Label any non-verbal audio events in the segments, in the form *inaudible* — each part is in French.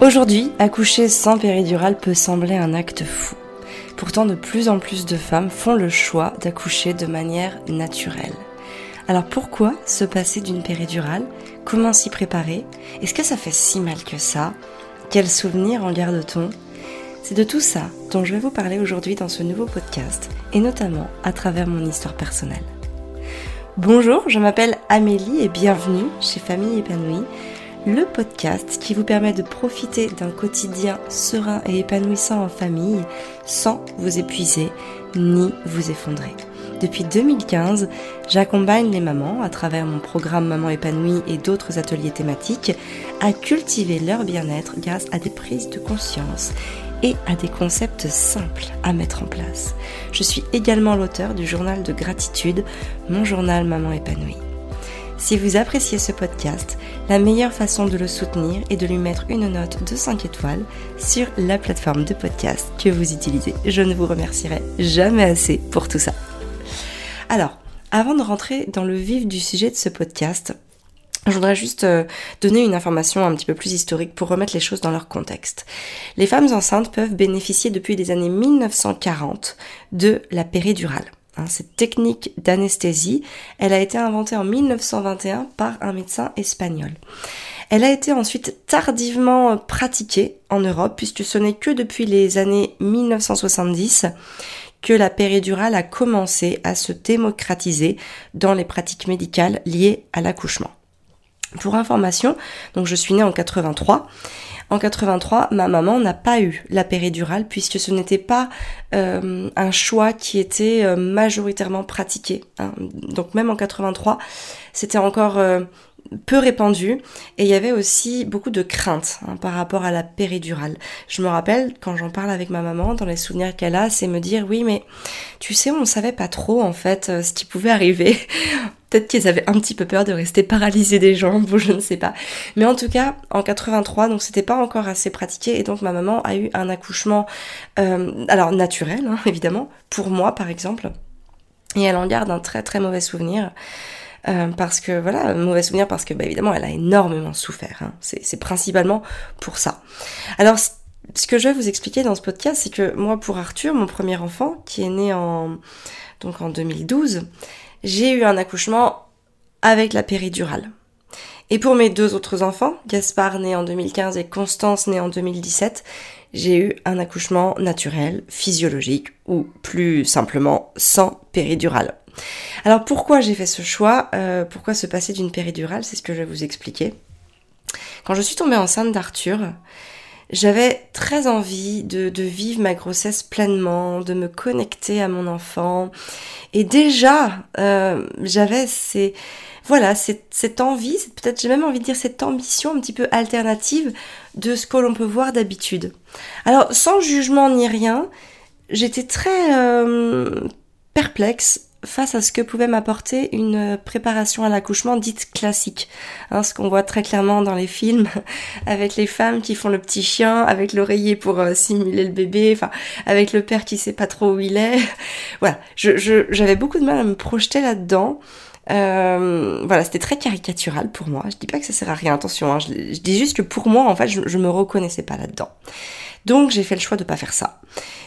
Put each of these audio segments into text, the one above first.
Aujourd'hui, accoucher sans péridurale peut sembler un acte fou. Pourtant, de plus en plus de femmes font le choix d'accoucher de manière naturelle. Alors pourquoi se passer d'une péridurale? Comment s'y préparer? Est-ce que ça fait si mal que ça? Quels souvenirs en garde-t-on? C'est de tout ça dont je vais vous parler aujourd'hui dans ce nouveau podcast, et notamment à travers mon histoire personnelle. Bonjour, je m'appelle Amélie et bienvenue chez Famille épanouie le podcast qui vous permet de profiter d'un quotidien serein et épanouissant en famille sans vous épuiser ni vous effondrer. Depuis 2015, j'accompagne les mamans, à travers mon programme Maman épanouie et d'autres ateliers thématiques, à cultiver leur bien-être grâce à des prises de conscience et à des concepts simples à mettre en place. Je suis également l'auteur du journal de gratitude, mon journal Maman épanouie. Si vous appréciez ce podcast, la meilleure façon de le soutenir est de lui mettre une note de 5 étoiles sur la plateforme de podcast que vous utilisez. Je ne vous remercierai jamais assez pour tout ça. Alors, avant de rentrer dans le vif du sujet de ce podcast, je voudrais juste euh, donner une information un petit peu plus historique pour remettre les choses dans leur contexte. Les femmes enceintes peuvent bénéficier depuis les années 1940 de la péridurale. Hein, cette technique d'anesthésie, elle a été inventée en 1921 par un médecin espagnol. Elle a été ensuite tardivement pratiquée en Europe puisque ce n'est que depuis les années 1970 que la péridurale a commencé à se démocratiser dans les pratiques médicales liées à l'accouchement. Pour information, donc je suis née en 83 en 83, ma maman n'a pas eu la péridurale puisque ce n'était pas euh, un choix qui était euh, majoritairement pratiqué. Hein. Donc même en 83, c'était encore euh, peu répandu et il y avait aussi beaucoup de craintes hein, par rapport à la péridurale. Je me rappelle quand j'en parle avec ma maman, dans les souvenirs qu'elle a, c'est me dire oui mais tu sais on ne savait pas trop en fait ce qui pouvait arriver. *laughs* Peut-être qu'ils avaient un petit peu peur de rester paralysés des jambes, ou je ne sais pas. Mais en tout cas, en 83, donc c'était pas encore assez pratiqué, et donc ma maman a eu un accouchement, euh, alors naturel, hein, *laughs* évidemment, pour moi par exemple, et elle en garde un très très mauvais souvenir. Euh, parce que voilà, mauvais souvenir parce que bah, évidemment elle a énormément souffert. Hein. C'est principalement pour ça. Alors ce que je vais vous expliquer dans ce podcast, c'est que moi pour Arthur, mon premier enfant, qui est né en donc en 2012, j'ai eu un accouchement avec la péridurale. Et pour mes deux autres enfants, Gaspard né en 2015 et Constance né en 2017, j'ai eu un accouchement naturel, physiologique ou plus simplement sans péridurale. Alors pourquoi j'ai fait ce choix? Euh, Pourquoi se passer d'une péridurale? C'est ce que je vais vous expliquer. Quand je suis tombée enceinte d'Arthur, j'avais très envie de, vivre ma grossesse pleinement, de me connecter à mon enfant. Et déjà, euh, j'avais ces, voilà, cette, envie, peut-être j'ai même envie de dire cette ambition un petit peu alternative de ce que l'on peut voir d'habitude. Alors, sans jugement ni rien, j'étais très euh, perplexe face à ce que pouvait m'apporter une préparation à l'accouchement dite classique. Hein, ce qu'on voit très clairement dans les films, *laughs* avec les femmes qui font le petit chien, avec l'oreiller pour euh, simuler le bébé, enfin, avec le père qui sait pas trop où il est. *laughs* voilà, j'avais beaucoup de mal à me projeter là-dedans. Euh, voilà, c'était très caricatural pour moi. Je dis pas que ça sert à rien, attention. Hein. Je, dis juste que pour moi, en fait, je, je me reconnaissais pas là-dedans. Donc j'ai fait le choix de pas faire ça.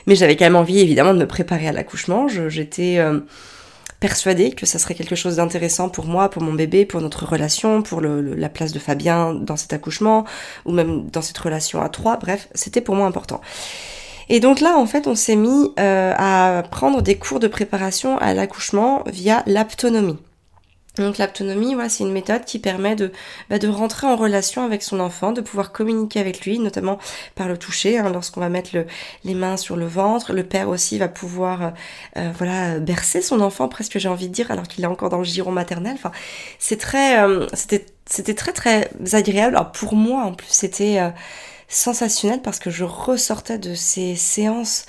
Mais j'avais quand même envie, évidemment, de me préparer à l'accouchement. J'étais euh, persuadée que ça serait quelque chose d'intéressant pour moi, pour mon bébé, pour notre relation, pour la place de Fabien dans cet accouchement, ou même dans cette relation à trois. Bref, c'était pour moi important. Et donc là, en fait, on s'est mis euh, à prendre des cours de préparation à l'accouchement via l'aptonomie. Donc l'autonomie, voilà, c'est une méthode qui permet de, bah, de rentrer en relation avec son enfant, de pouvoir communiquer avec lui, notamment par le toucher, hein, lorsqu'on va mettre le, les mains sur le ventre. Le père aussi va pouvoir, euh, euh, voilà, bercer son enfant, presque j'ai envie de dire, alors qu'il est encore dans le giron maternel. Enfin, c'est très, euh, c'était, c'était très très agréable. Alors pour moi, en plus, c'était sensationnel parce que je ressortais de ces séances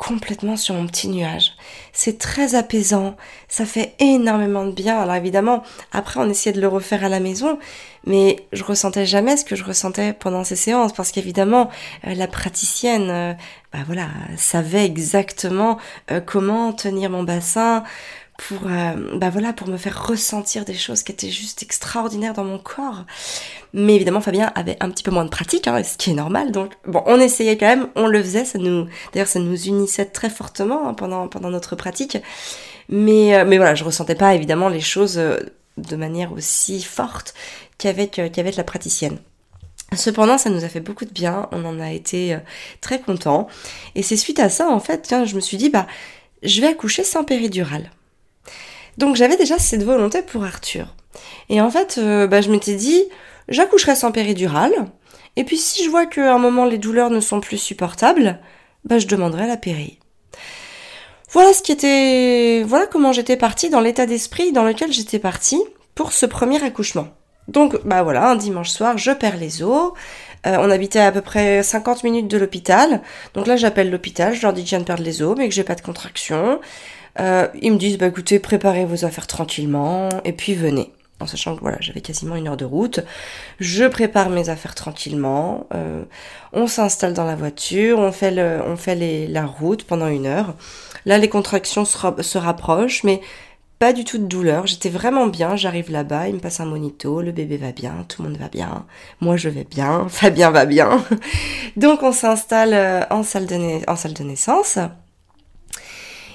complètement sur mon petit nuage. C'est très apaisant, ça fait énormément de bien. Alors évidemment, après on essayait de le refaire à la maison, mais je ressentais jamais ce que je ressentais pendant ces séances parce qu'évidemment euh, la praticienne, euh, bah voilà, savait exactement euh, comment tenir mon bassin pour, bah voilà, pour me faire ressentir des choses qui étaient juste extraordinaires dans mon corps. Mais évidemment, Fabien avait un petit peu moins de pratique, hein, ce qui est normal. Donc, bon, on essayait quand même, on le faisait. Ça nous, d'ailleurs, ça nous unissait très fortement hein, pendant pendant notre pratique. Mais euh, mais voilà, je ressentais pas évidemment les choses euh, de manière aussi forte qu'avec qu'avec la praticienne. Cependant, ça nous a fait beaucoup de bien, on en a été très contents. Et c'est suite à ça, en fait, tiens, je me suis dit, bah, je vais accoucher sans péridurale. Donc j'avais déjà cette volonté pour Arthur. Et en fait, euh, bah, je m'étais dit, j'accoucherai sans péridurale. Et puis si je vois qu'à un moment les douleurs ne sont plus supportables, bah, je demanderai la péri. Voilà ce qui était, voilà comment j'étais partie dans l'état d'esprit dans lequel j'étais partie pour ce premier accouchement. Donc, bah voilà, un dimanche soir, je perds les os. Euh, on habitait à peu près 50 minutes de l'hôpital. Donc là, j'appelle l'hôpital, je leur dis que je viens de perdre les os, mais que j'ai pas de contraction. Euh, ils me disent, bah écoutez, préparez vos affaires tranquillement, et puis venez. En sachant que voilà, j'avais quasiment une heure de route. Je prépare mes affaires tranquillement. Euh, on s'installe dans la voiture, on fait, le, on fait les, la route pendant une heure. Là, les contractions se, se rapprochent, mais pas du tout de douleur, j'étais vraiment bien, j'arrive là-bas, il me passe un monito, le bébé va bien, tout le monde va bien, moi je vais bien, *laughs* Fabien va bien. Donc on s'installe euh, en, en salle de naissance.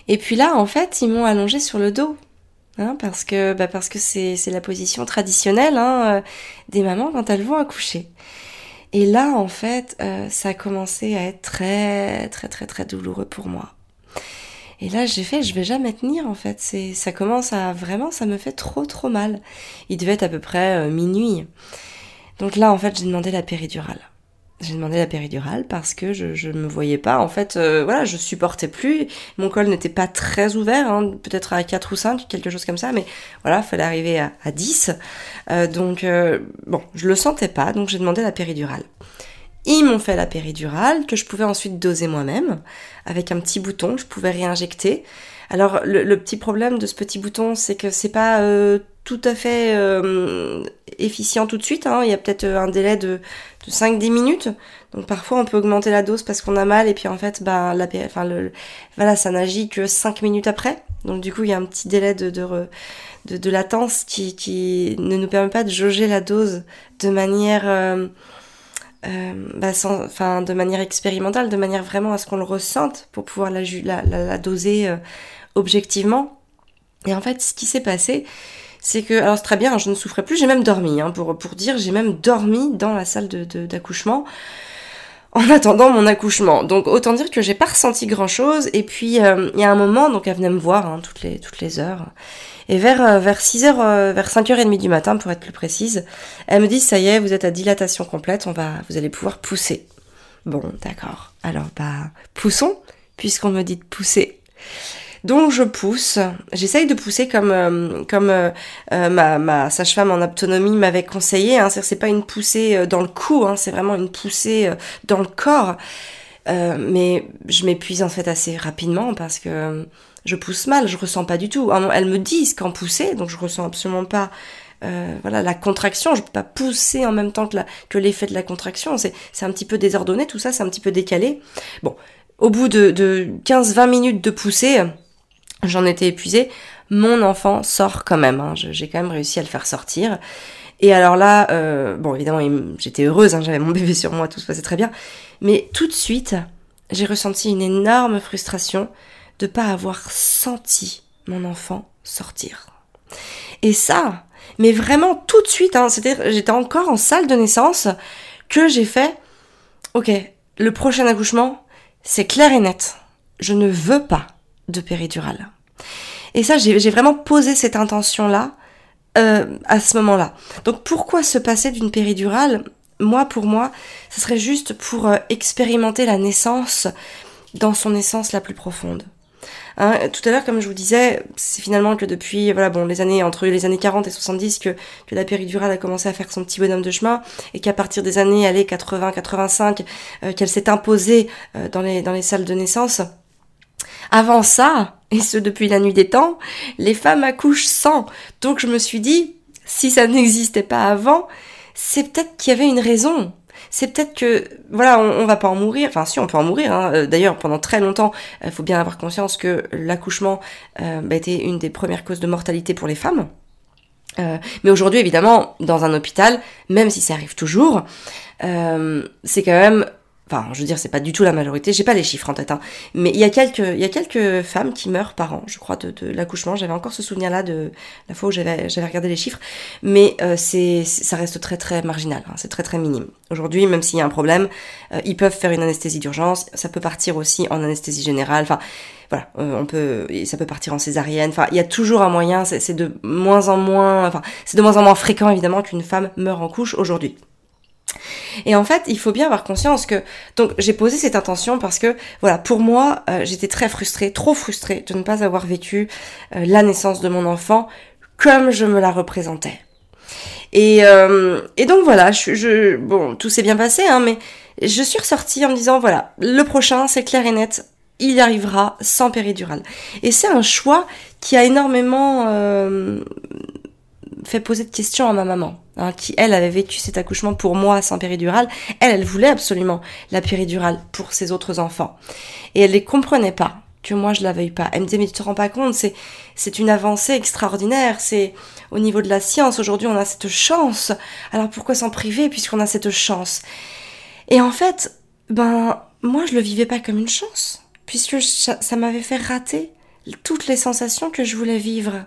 Et puis là, en fait, ils m'ont allongé sur le dos. Hein, parce que bah parce que c'est la position traditionnelle hein, euh, des mamans quand elles vont accoucher. Et là, en fait, euh, ça a commencé à être très très très très douloureux pour moi. Et là, j'ai fait, je vais jamais tenir en fait. C'est, ça commence à vraiment, ça me fait trop trop mal. Il devait être à peu près euh, minuit. Donc là, en fait, j'ai demandé la péridurale. J'ai demandé la péridurale parce que je, je me voyais pas. En fait, euh, voilà, je supportais plus. Mon col n'était pas très ouvert, hein, peut-être à 4 ou 5, quelque chose comme ça. Mais voilà, fallait arriver à, à 10. Euh, donc, bon, je le sentais pas. Donc, j'ai demandé la péridurale. Ils m'ont fait la péridurale que je pouvais ensuite doser moi-même avec un petit bouton. Je pouvais réinjecter. Alors le, petit problème de ce petit bouton, c'est que c'est pas euh, tout à fait euh, efficient tout de suite. Hein. Il y a peut-être euh, un délai de, de 5-10 minutes. Donc parfois on peut augmenter la dose parce qu'on a mal et puis en fait bah la enfin le voilà ça n'agit que 5 minutes après. Donc du coup il y a un petit délai de de, latence qui, qui ne nous permet pas de jauger la dose de manière euh, bah sans, enfin, de manière expérimentale, de manière vraiment à ce qu'on le ressente pour pouvoir la, doser euh, objectivement. Et en fait, ce qui s'est passé, c'est que, alors c'est très bien, je ne souffrais plus, j'ai même dormi, hein, pour, pour dire, j'ai même dormi dans la salle d'accouchement. De, en attendant mon accouchement. Donc autant dire que j'ai pas ressenti grand chose. Et puis euh, il y a un moment, donc elle venait me voir hein, toutes les toutes les heures. Et vers, euh, vers 6h, euh, vers 5h30 du matin, pour être plus précise, elle me dit, ça y est, vous êtes à dilatation complète, on va, vous allez pouvoir pousser. Bon, d'accord. Alors, bah, poussons, puisqu'on me dit de pousser. Donc je pousse, j'essaye de pousser comme euh, comme ma, ma sage-femme en autonomie m'avait conseillé. Hein. C'est pas une poussée dans le cou, hein, c'est vraiment une poussée dans le corps. mais je m'épuise en fait assez rapidement parce que je pousse mal, je ressens pas du tout. Elles me disent qu'en pousser, donc je ressens absolument pas euh, voilà la contraction. Je peux pas pousser en même temps que, l'effet de la contraction. C'est, c'est un petit peu désordonné, tout ça, c'est un petit peu décalé. Bon, au bout de 15-20 minutes de poussée, j'en étais épuisée. Mon enfant sort quand même. Hein. j'ai quand même réussi à le faire sortir. Et alors là, euh, bon évidemment, j'étais heureuse, hein, j'avais mon bébé sur moi, tout se passait très bien. Mais tout de suite, j'ai ressenti une énorme frustration de pas avoir senti mon enfant sortir. Et ça, mais vraiment tout de suite, hein, c'était, j'étais encore en salle de naissance que j'ai fait, ok, le prochain accouchement, c'est clair et net. Je ne veux pas de péridurale. Et ça, j'ai vraiment posé cette intention-là euh, à ce moment-là. Donc pourquoi se passer d'une péridurale? Moi, pour moi, ce serait juste pour euh, expérimenter la naissance dans son essence la plus profonde. Hein, tout à l'heure, comme je vous disais, c'est finalement que depuis voilà bon les années entre les années 40 et 70 que, que la péridurale a commencé à faire son petit bonhomme de chemin et qu'à partir des années allez 80-85 euh, qu'elle s'est imposée dans les dans les salles de naissance. Avant ça, et ce depuis la nuit des temps, les femmes accouchent sans. Donc je me suis dit, si ça n'existait pas avant, c'est peut-être qu'il y avait une raison c'est peut-être que voilà, on, on, va pas en mourir. Enfin, si on peut en mourir. Hein. Euh, d'ailleurs, pendant très longtemps, il faut bien avoir conscience que l'accouchement euh, bah, était une des premières causes de mortalité pour les femmes. Euh, mais aujourd'hui, évidemment, dans un hôpital, même si ça arrive toujours, euh, c'est quand même Enfin, je veux dire, c'est pas du tout la majorité. J'ai pas les chiffres en tête, hein. mais il y a quelques, il y a quelques femmes qui meurent par an, je crois, de, de l'accouchement. J'avais encore ce souvenir-là de la fois où j'avais, regardé les chiffres, mais euh, c'est, ça reste très très marginal. Hein. C'est très très minime. Aujourd'hui, même s'il y a un problème, euh, ils peuvent faire une anesthésie d'urgence. Ça peut partir aussi en anesthésie générale. Enfin, voilà, euh, on peut, ça peut partir en césarienne. Enfin, il y a toujours un moyen. C'est de moins en moins, enfin, c'est de moins en moins fréquent évidemment qu'une femme meure en couche aujourd'hui. Et en fait, il faut bien avoir conscience que donc j'ai posé cette intention parce que voilà, pour moi, euh, j'étais très frustrée, trop frustrée de ne pas avoir vécu euh, la naissance de mon enfant comme je me la représentais. Et, euh, et donc voilà, je, bon, tout s'est bien passé, hein, mais je suis ressortie en me disant voilà, le prochain, c'est clair et net, il y arrivera sans péridurale. Et c'est un choix qui a énormément fait poser de questions à ma maman, hein, qui elle avait vécu cet accouchement pour moi sans péridurale. Elle, elle voulait absolument la péridurale pour ses autres enfants. Et elle les comprenait pas que moi je la veuille pas. Elle me disait mais tu te rends pas compte, c'est c'est une avancée extraordinaire, c'est au niveau de la science aujourd'hui on a cette chance. Alors pourquoi s'en priver puisqu'on a cette chance? Et en fait, ben moi je le vivais pas comme une chance puisque ça m'avait fait rater toutes les sensations que je voulais vivre.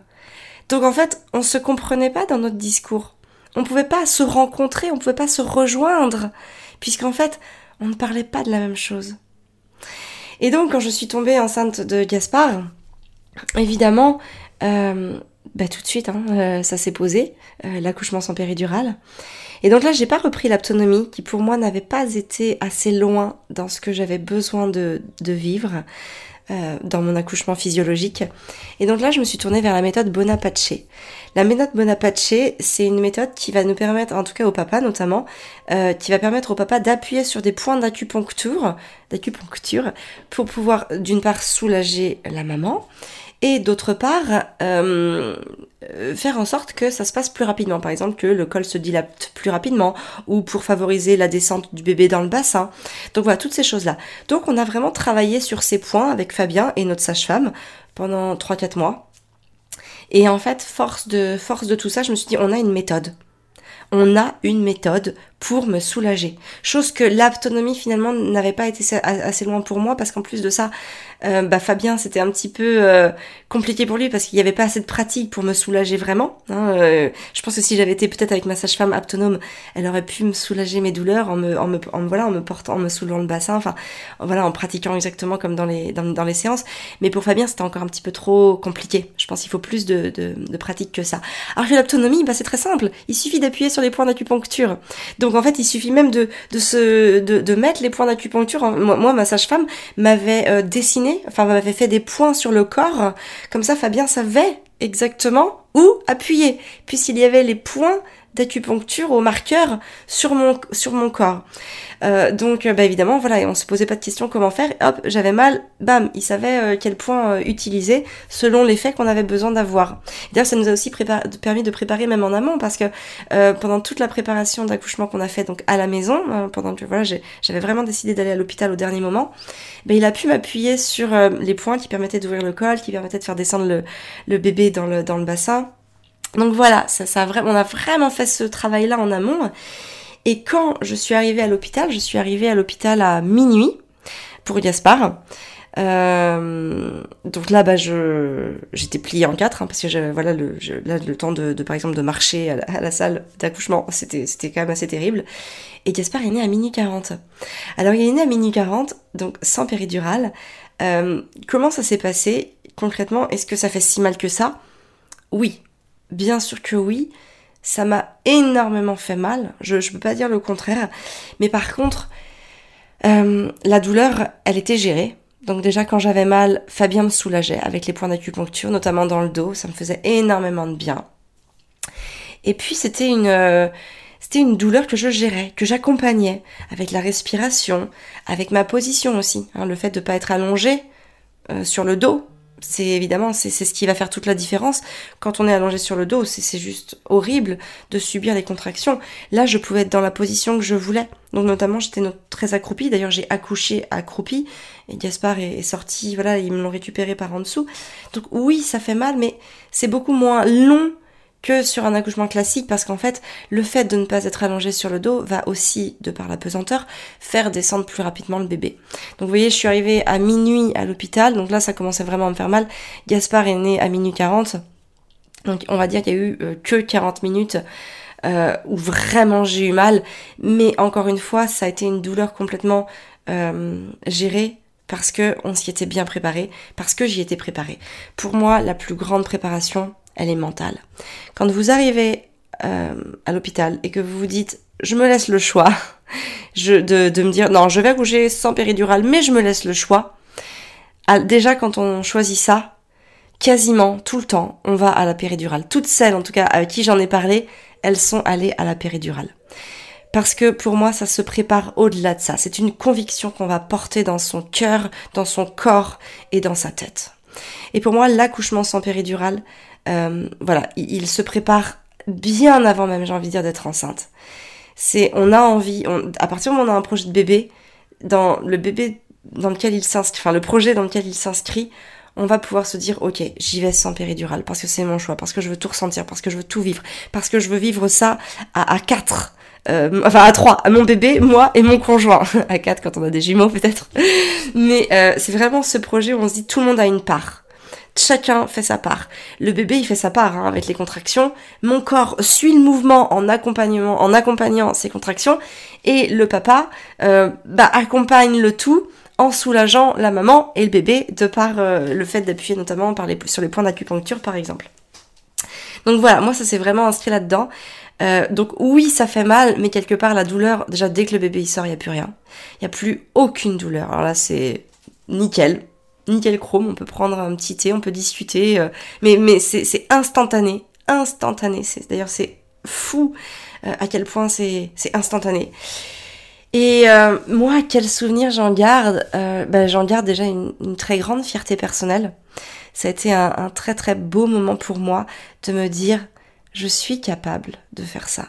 Donc en fait, on se comprenait pas dans notre discours. On pouvait pas se rencontrer, on pouvait pas se rejoindre, puisqu'en fait, on ne parlait pas de la même chose. Et donc, quand je suis tombée enceinte de Gaspard, évidemment, euh, bah, tout de suite, hein, euh, ça s'est posé, euh, l'accouchement sans péridurale. Et donc là, j'ai pas repris l'autonomie, qui pour moi n'avait pas été assez loin dans ce que j'avais besoin de vivre. Euh, dans mon accouchement physiologique. Et donc là, je me suis tournée vers la méthode Bonapace. La méthode Bonapace, c'est une méthode qui va nous permettre, en tout cas au papa notamment, euh, qui va permettre au papa d'appuyer sur des points d'acupuncture, d'acupuncture, pour pouvoir d'une part soulager la maman et d'autre part euh, faire en sorte que ça se passe plus rapidement. Par exemple, que le col se dilate plus rapidement ou pour favoriser la descente du bébé dans le bassin. Donc voilà, toutes ces choses-là. Donc on a vraiment travaillé sur ces points avec Fabien et notre sage-femme pendant 3-4 mois. Et en fait, force de, force de tout ça, je me suis dit, on a une méthode on a une méthode pour me soulager. Chose que l'autonomie finalement n'avait pas été assez loin pour moi parce qu'en plus de ça, euh, bah Fabien c'était un petit peu euh, compliqué pour lui parce qu'il n'y avait pas assez de pratique pour me soulager vraiment. Hein, euh, je pense que si j'avais été peut-être avec ma sage-femme autonome, elle aurait pu me soulager mes douleurs en me, en me, voilà, en me portant, en me soulevant le bassin, enfin voilà, en pratiquant exactement comme dans les, dans, dans les séances. Mais pour Fabien c'était encore un petit peu trop compliqué. Je pense qu'il faut plus de, de, de pratique que ça. Alors que l'autonomie, bah c'est très simple. Il suffit d'appuyer sur les points d'acupuncture. Donc en fait, il suffit même de, de, se, de, de mettre les points d'acupuncture. Moi, ma sage-femme m'avait euh, dessiné, enfin m'avait fait des points sur le corps. Comme ça, Fabien savait exactement où appuyer, puisqu'il y avait les points d'acupuncture au marqueur sur mon, sur mon corps. Euh, donc, bah, évidemment, voilà, on se posait pas de questions comment faire. Hop, j'avais mal, bam, il savait euh, quel point euh, utiliser selon l'effet qu'on avait besoin d'avoir. D'ailleurs, ça nous a aussi permis de préparer même en amont parce que pendant toute la préparation d'accouchement qu'on a fait donc à la maison, pendant que voilà, j'avais vraiment décidé d'aller à l'hôpital au dernier moment, ben, il a pu m'appuyer sur les points qui permettaient d'ouvrir le col, qui permettaient de faire descendre le, le bébé dans le, dans le bassin. Donc voilà, ça, ça a on a vraiment fait ce travail-là en amont. Et quand je suis arrivée à l'hôpital, je suis arrivée à l'hôpital à minuit pour Gaspard. Euh, donc là, bah, j'étais pliée en quatre, hein, parce que j'avais, voilà, le, là, le temps de, par exemple, de marcher à la, salle d'accouchement, c'était, c'était quand même assez terrible. Et Gaspard est né à minuit 40. Alors, il est né à minuit 40, donc sans péridurale. Euh, comment ça s'est passé concrètement? Est-ce que ça fait si mal que ça? Oui, bien sûr que oui. Ça m'a énormément fait mal, je ne peux pas dire le contraire. Mais par contre, euh, la douleur, elle était gérée. Donc déjà quand j'avais mal, Fabien me soulageait avec les points d'acupuncture, notamment dans le dos, ça me faisait énormément de bien. Et puis c'était une euh, c'était une douleur que je gérais, que j'accompagnais avec la respiration, avec ma position aussi, hein, le fait de ne pas être allongé euh, sur le dos, c'est évidemment c'est ce qui va faire toute la différence. Quand on est allongé sur le dos, c'est juste horrible de subir les contractions. Là, je pouvais être dans la position que je voulais. Donc notamment, j'étais très accroupie. D'ailleurs, j'ai accouché accroupie et Gaspard est, sorti. Voilà, ils me l'ont récupéré par en dessous. Donc oui, ça fait mal, mais c'est beaucoup moins long que sur un accouchement classique parce qu'en fait, le fait de ne pas être allongé sur le dos va aussi, de par la pesanteur, faire descendre plus rapidement le bébé. Donc vous voyez, je suis arrivée à minuit à l'hôpital, donc là ça commençait vraiment à me faire mal. Gaspard est né à minuit 40, donc on va dire qu'il y a eu euh, que 40 minutes euh, où vraiment j'ai eu mal, mais encore une fois, ça a été une douleur complètement euh, gérée parce que on s'y était bien préparé, parce que j'y étais préparée. Pour moi, la plus grande préparation, elle est mentale. Quand vous arrivez euh, à l'hôpital et que vous vous dites, je me laisse le choix *laughs* de, de me dire, non, je vais accoucher sans péridurale, mais je me laisse le choix. Déjà, quand on choisit ça, quasiment tout le temps, on va à la péridurale. Toutes celles, en tout cas, avec qui j'en ai parlé, elles sont allées à la péridurale. Parce que pour moi, ça se prépare au-delà de ça. C'est une conviction qu'on va porter dans son cœur, dans son corps et dans sa tête. Et pour moi, l'accouchement sans péridurale, euh, voilà, il, se prépare bien avant même, j'ai envie de dire, d'être enceinte. C'est, on a envie, à partir du moment où on a un projet de bébé, dans le bébé dans lequel il s'inscrit, enfin le projet dans lequel il s'inscrit, on va pouvoir se dire ok j'y vais sans péridurale parce que c'est mon choix parce que je veux tout ressentir parce que je veux tout vivre parce que je veux vivre ça à, à quatre euh, enfin à trois, à mon bébé, moi et mon conjoint, *laughs* à quatre quand on a des jumeaux peut-être. Mais euh, c'est vraiment ce projet où on se dit tout le monde a une part. Chacun fait sa part. Le bébé, il fait sa part hein, avec les contractions. Mon corps suit le mouvement en accompagnement, en accompagnant ces contractions, et le papa euh, bah, accompagne le tout en soulageant la maman et le bébé de par euh, le fait d'appuyer notamment sur les points d'acupuncture par exemple. Donc voilà, moi ça s'est vraiment inscrit là-dedans. Euh, donc oui, ça fait mal, mais quelque part la douleur, déjà dès que le bébé il sort, il n'y a plus rien. Il n'y a plus aucune douleur. Alors là, c'est nickel, nickel chrome. On peut prendre un petit thé, on peut discuter, euh, mais mais c'est instantané, instantané. D'ailleurs c'est fou euh, à quel point c'est instantané. Et moi, quel souvenir j'en garde ben, J'en garde déjà une, très grande fierté personnelle. Ça a été un, un très très beau moment pour moi de me dire je suis capable de faire ça.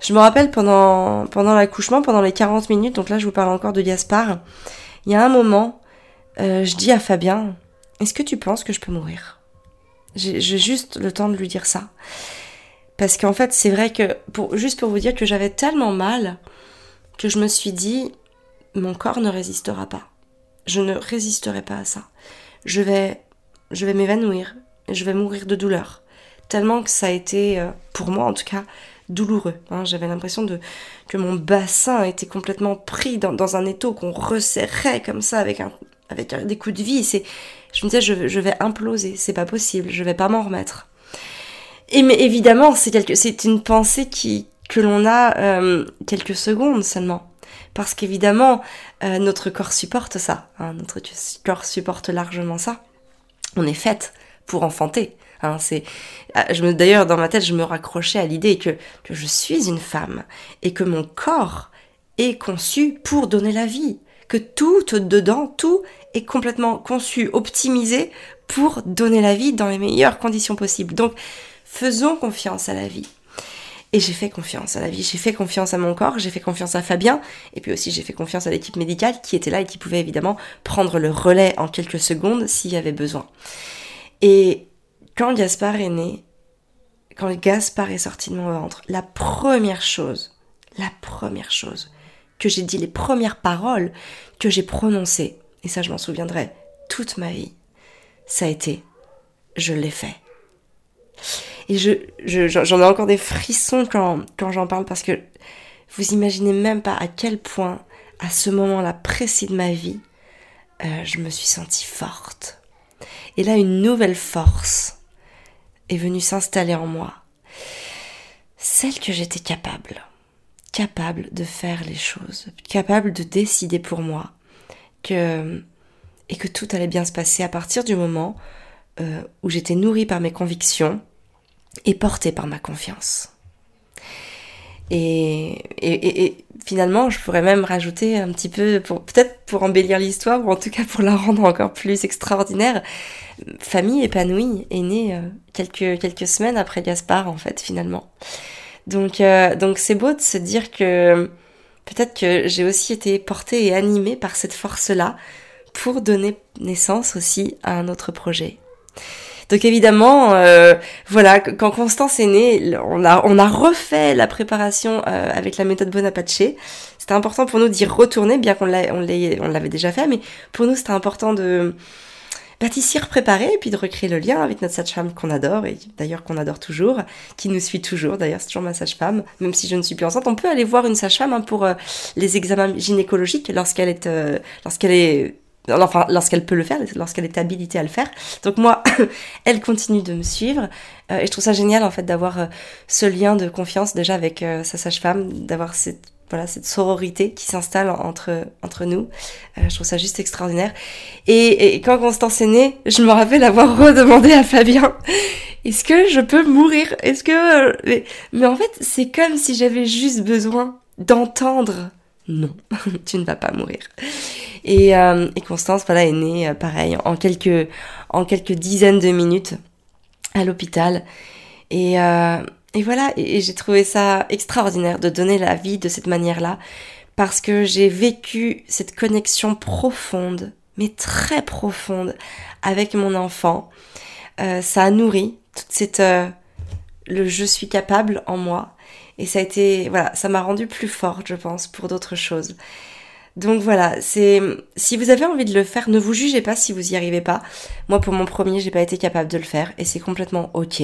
Je me rappelle pendant, pendant l'accouchement, pendant les 40 minutes, donc là je vous parle encore de Gaspard, il y a un moment, euh, je dis à Fabien, est-ce que tu penses que je peux mourir? J'ai juste le temps de lui dire ça. Parce qu'en fait, c'est vrai que, juste pour vous dire que j'avais tellement mal que je me suis dit, mon corps ne résistera pas. Je ne résisterai pas à ça. Je vais, je vais m'évanouir. Je vais mourir de douleur tellement que ça a été, euh, pour moi en tout cas, douloureux. Hein. J'avais l'impression de que mon bassin était complètement pris dans, un étau qu'on resserrait comme ça avec un avec des coups de vie. C'est, je me disais, je, vais imploser, c'est pas possible, je vais pas m'en remettre. Et mais évidemment, c'est quelque, c'est une pensée qui que l'on a euh, quelques secondes seulement, parce qu'évidemment, euh, notre corps supporte ça. Hein. notre corps supporte largement ça. On est faite pour enfanter. Hein, c'est, ah, je me, d'ailleurs, dans ma tête, je me raccrochais à l'idée que, que je suis une femme et que mon corps est conçu pour donner la vie. Que tout dedans, tout est complètement conçu, optimisé pour donner la vie dans les meilleures conditions possibles. Donc, faisons confiance à la vie. Et j'ai fait confiance à la vie, j'ai fait confiance à mon corps, j'ai fait confiance à Fabien, et puis aussi j'ai fait confiance à l'équipe médicale qui était là et qui pouvait évidemment prendre le relais en quelques secondes s'il y avait besoin. Et quand Gaspard est né, quand Gaspard est sorti de mon ventre, la première chose, la première chose que j'ai dit, les premières paroles que j'ai prononcées, et ça je m'en souviendrai toute ma vie, ça a été je l'ai fait. Et je, j'en ai encore des frissons quand, quand j'en parle parce que vous imaginez même pas à quel point, à ce moment-là précis de ma vie, euh, je me suis sentie forte. Et là, une nouvelle force est venue s'installer en moi. Celle que j'étais capable, capable de faire les choses, capable de décider pour moi, que et que tout allait bien se passer à partir du moment euh, où j'étais nourrie par mes convictions et portée par ma confiance. Et, et, et, finalement, je pourrais même rajouter un petit peu, peut-être pour embellir l'histoire, ou en tout cas pour la rendre encore plus extraordinaire, famille épanouie est née euh, quelques, quelques semaines après Gaspard, en fait, finalement. Donc, euh, donc c'est beau de se dire que peut-être que j'ai aussi été portée et animée par cette force-là pour donner naissance aussi à un autre projet. Donc évidemment, euh, voilà, quand Constance est née, on a, on a refait la préparation euh, avec la méthode Bonaparte. C'était important pour nous d'y retourner, bien qu'on l'avait déjà fait, mais pour nous c'était important de s'y repréparer et puis de recréer le lien avec notre sage-femme qu'on adore et d'ailleurs qu'on adore toujours, qui nous suit toujours. D'ailleurs, c'est toujours ma sage-femme, même si je ne suis plus enceinte. On peut aller voir une sage-femme hein, pour euh, les examens gynécologiques lorsqu'elle est, euh, lorsqu'elle est enfin lorsqu'elle peut le faire, lorsqu'elle est habilitée à le faire. Donc moi, *laughs* elle continue de me suivre euh, et je trouve ça génial en fait d'avoir ce lien de confiance déjà avec sa sage-femme, d'avoir cette voilà cette sororité qui s'installe entre entre nous. Euh, je trouve ça juste extraordinaire. Et, et, quand Constance est née, je me rappelle avoir redemandé à Fabien est-ce que je peux mourir? Est-ce que mais, mais, en fait c'est comme si j'avais juste besoin d'entendre non, *laughs* tu ne vas pas mourir. Et, euh, et Constance voilà est née euh, pareil en quelques en quelques dizaines de minutes à l'hôpital. Et, euh, et voilà, et, j'ai trouvé ça extraordinaire de donner la vie de cette manière-là, parce que j'ai vécu cette connexion profonde, mais très profonde, avec mon enfant. Euh, ça a nourri toute cette euh, le je suis capable en moi, et ça a été voilà, ça m'a rendu plus forte, je pense, pour d'autres choses. Donc voilà, c'est si vous avez envie de le faire, ne vous jugez pas si vous y arrivez pas. Moi pour mon premier, j'ai pas été capable de le faire et c'est complètement OK.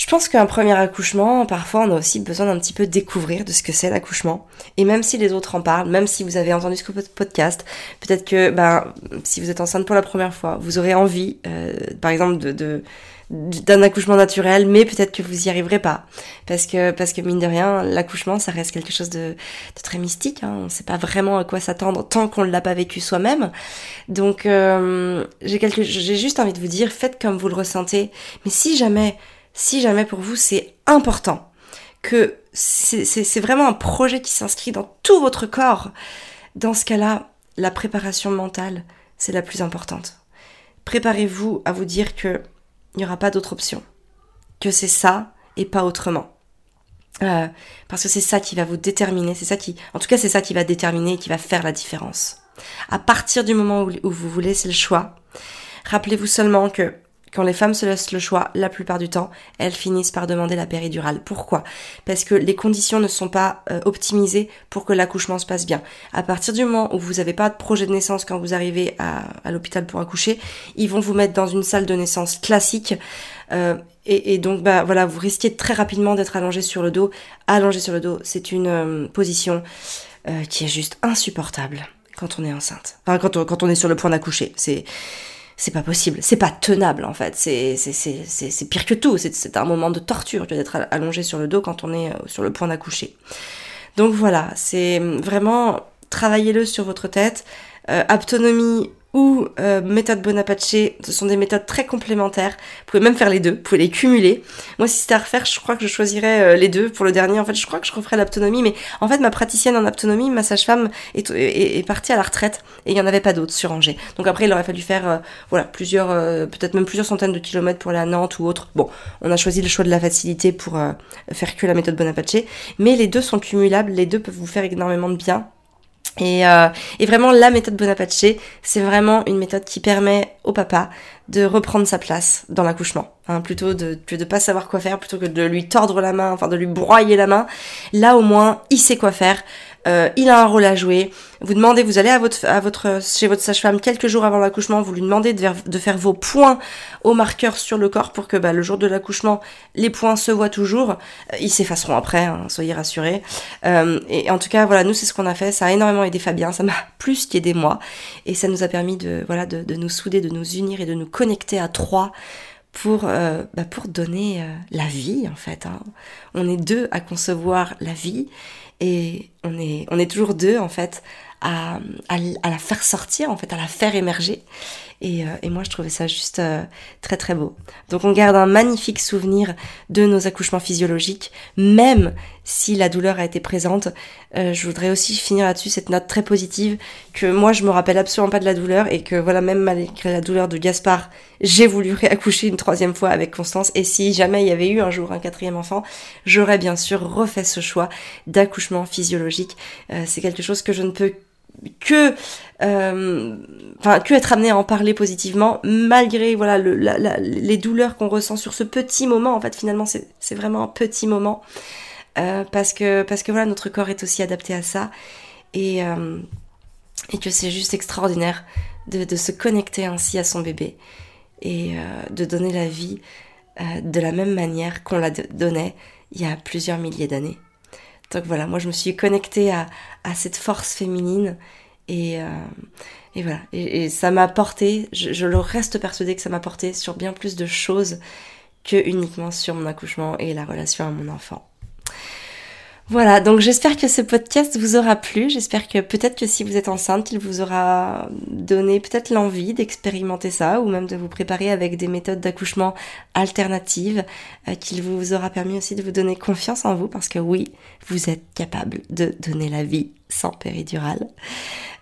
Je pense qu'un premier accouchement, parfois, on a aussi besoin d'un petit peu découvrir de ce que c'est l'accouchement. Et même si les autres en parlent, même si vous avez entendu ce podcast, peut-être que, ben, si vous êtes enceinte pour la première fois, vous aurez envie, euh, par exemple, de, d'un accouchement naturel, mais peut-être que vous y arriverez pas, parce que parce que mine de rien, l'accouchement, ça reste quelque chose de, de très mystique. Hein. On ne sait pas vraiment à quoi s'attendre tant qu'on ne l'a pas vécu soi-même. Donc euh, j'ai j'ai juste envie de vous dire, faites comme vous le ressentez. Mais si jamais si jamais pour vous c'est important, que c'est vraiment un projet qui s'inscrit dans tout votre corps, dans ce cas-là, la préparation mentale, c'est la plus importante. Préparez-vous à vous dire que il n'y aura pas d'autre option, que c'est ça et pas autrement. Euh, parce que c'est ça qui va vous déterminer, c'est ça qui, en tout cas, c'est ça qui va déterminer et qui va faire la différence. À partir du moment où, vous vous laissez le choix, rappelez-vous seulement que quand les femmes se laissent le choix, la plupart du temps, elles finissent par demander la péridurale. Pourquoi? Parce que les conditions ne sont pas euh, optimisées pour que l'accouchement se passe bien. À partir du moment où vous n'avez pas de projet de naissance quand vous arrivez à, l'hôpital pour accoucher, ils vont vous mettre dans une salle de naissance classique. Euh, et, donc, bah voilà, vous risquez très rapidement d'être allongé sur le dos. Allongé sur le dos, c'est une euh, position qui est juste insupportable quand on est enceinte. Enfin, quand quand on est sur le point d'accoucher. C'est c'est pas possible, c'est pas tenable en fait, c'est pire que tout, c'est un moment de torture d'être allongé sur le dos quand on est euh, sur le point d'accoucher. Donc voilà, c'est vraiment travaillez-le sur votre tête. Euh, autonomie ou euh, méthode Bonaparte, ce sont des méthodes très complémentaires. Vous pouvez même faire les deux, vous pouvez les cumuler. Moi, si c'était à refaire, je crois que je choisirais euh, les deux pour le dernier. En fait, je crois que je referais l'autonomie, mais en fait, ma praticienne en autonomie, ma sage-femme, est, est, partie à la retraite et il n'y en avait pas d'autres sur Angers. Donc après, il aurait fallu faire, euh, voilà, plusieurs, peut-être même plusieurs centaines de kilomètres pour aller à Nantes ou autre. Bon, on a choisi le choix de la facilité pour faire que la méthode Bonaparte, mais les deux sont cumulables, les deux peuvent vous faire énormément de bien et, euh, et, vraiment, la méthode Bonaparte, c'est vraiment une méthode qui permet au papa de reprendre sa place dans l'accouchement. Hein, plutôt de ne pas savoir quoi faire, plutôt que de lui tordre la main, enfin de lui broyer la main. Là, au moins, il sait quoi faire. Euh, il a un rôle à jouer. Vous demandez, vous allez à votre, à votre, chez votre sage-femme quelques jours avant l'accouchement, vous lui demandez de, faire vos points au marqueur sur le corps pour que bah, le jour de l'accouchement, les points se voient toujours. Euh, ils s'effaceront après, hein, soyez rassurés. Euh, et en tout cas, voilà, nous c'est ce qu'on a fait. Ça a énormément aidé Fabien, ça m'a *laughs* plus qu'aidé moi, et ça nous a permis de, voilà, de, nous souder, de nous unir et de nous connecter à trois pour, bah pour donner la vie en fait. Hein. On est deux à concevoir la vie et on est, toujours deux en fait à, à, à, la faire sortir en fait, à la faire émerger. Et, euh, et moi je trouvais ça juste euh, très très beau. Donc on garde un magnifique souvenir de nos accouchements physiologiques, même si la douleur a été présente. Euh, je voudrais aussi finir là-dessus cette note très positive que moi je me rappelle absolument pas de la douleur et que voilà même malgré la douleur de Gaspard, j'ai voulu réaccoucher une troisième fois avec Constance. Et si jamais il y avait eu un jour un quatrième enfant, j'aurais bien sûr refait ce choix d'accouchement physiologique. c'est quelque chose que je ne peux que euh, que être amené à en parler positivement malgré voilà le, les douleurs qu'on ressent sur ce petit moment en fait finalement c'est vraiment un petit moment euh, parce que parce que voilà notre corps est aussi adapté à ça et euh, et que c'est juste extraordinaire de, de, se connecter ainsi à son bébé et de donner la vie de la même manière qu'on la donnait il y a plusieurs milliers d'années. Donc voilà, moi je me suis connectée à, à cette force féminine et, euh, et voilà, et, ça m'a porté, je, le reste persuadée que ça m'a porté sur bien plus de choses que uniquement sur mon accouchement et la relation à mon enfant. Voilà, donc j'espère que ce podcast vous aura plu. J'espère que peut-être que si vous êtes enceinte, il vous aura donné peut-être l'envie d'expérimenter ça ou même de vous préparer avec des méthodes d'accouchement alternatives, euh, qu'il vous aura permis aussi de vous donner confiance en vous parce que oui, vous êtes capable de donner la vie sans péridurale.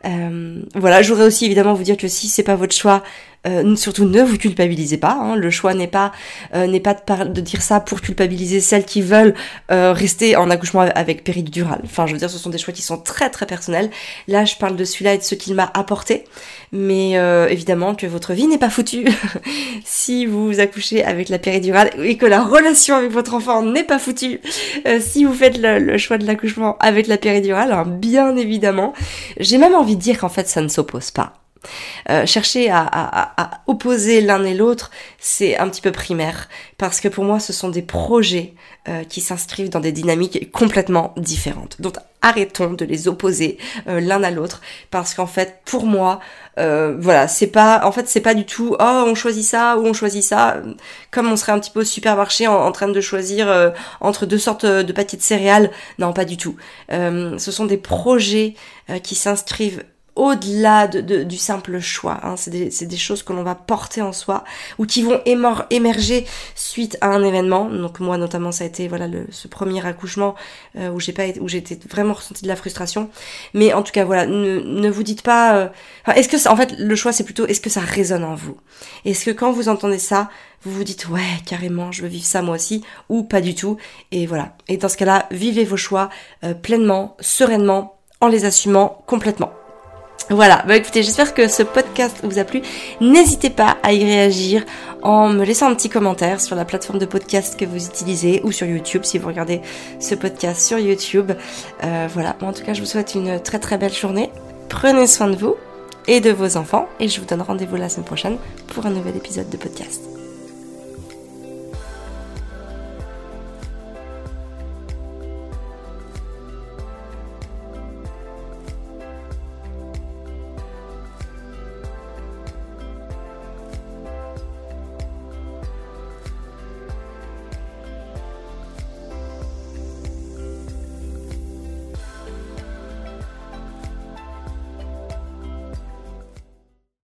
Euh, voilà, j'aurais aussi évidemment vous dire que si c'est pas votre choix, euh, surtout ne vous culpabilisez pas. Hein. Le choix n'est pas euh, n'est pas de, dire ça pour culpabiliser celles qui veulent euh, rester en accouchement avec péridurale. Enfin, je veux dire, ce sont des choix qui sont très très personnels. Là, je parle de celui-là et de ce qu'il m'a apporté, mais évidemment que votre vie n'est pas foutue *laughs* si vous accouchez avec la péridurale et que la relation avec votre enfant n'est pas foutue si vous faites le, choix de l'accouchement avec la péridurale. Hein, bien évidemment, j'ai même envie de dire qu'en fait, ça ne s'oppose pas. Euh, chercher à, opposer l'un et l'autre, c'est un petit peu primaire, parce que pour moi, ce sont des projets euh, qui s'inscrivent dans des dynamiques complètement différentes. Donc arrêtons de les opposer euh, l'un à l'autre, parce qu'en fait, pour moi, voilà, c'est pas, en fait, c'est pas du tout, oh, on choisit ça ou on choisit ça, comme on serait un petit peu au supermarché en, train de choisir entre deux sortes de paquets de céréales. Non, pas du tout. ce sont des projets qui s'inscrivent au-delà de, du simple choix. Hein. C'est des, choses que l'on va porter en soi ou qui vont émerger suite à un événement. Donc moi notamment ça a été voilà ce premier accouchement euh, où j'ai pas où j'ai vraiment ressenti de la frustration. Mais en tout cas voilà ne, ne vous dites pas. Euh, est-ce que en fait le choix c'est plutôt est-ce que ça résonne en vous? Est-ce que quand vous entendez ça vous vous dites ouais carrément je veux vivre ça moi aussi ou pas du tout? Et voilà et dans ce cas-là vivez vos choix euh, pleinement sereinement en les assumant complètement. Voilà, bah écoutez, j'espère que ce podcast vous a plu. N'hésitez pas à y réagir en me laissant un petit commentaire sur la plateforme de podcast que vous utilisez ou sur YouTube si vous regardez ce podcast sur YouTube. Euh, voilà, en tout cas, je vous souhaite une très très belle journée. Prenez soin de vous et de vos enfants et je vous donne rendez-vous la semaine prochaine pour un nouvel épisode de podcast.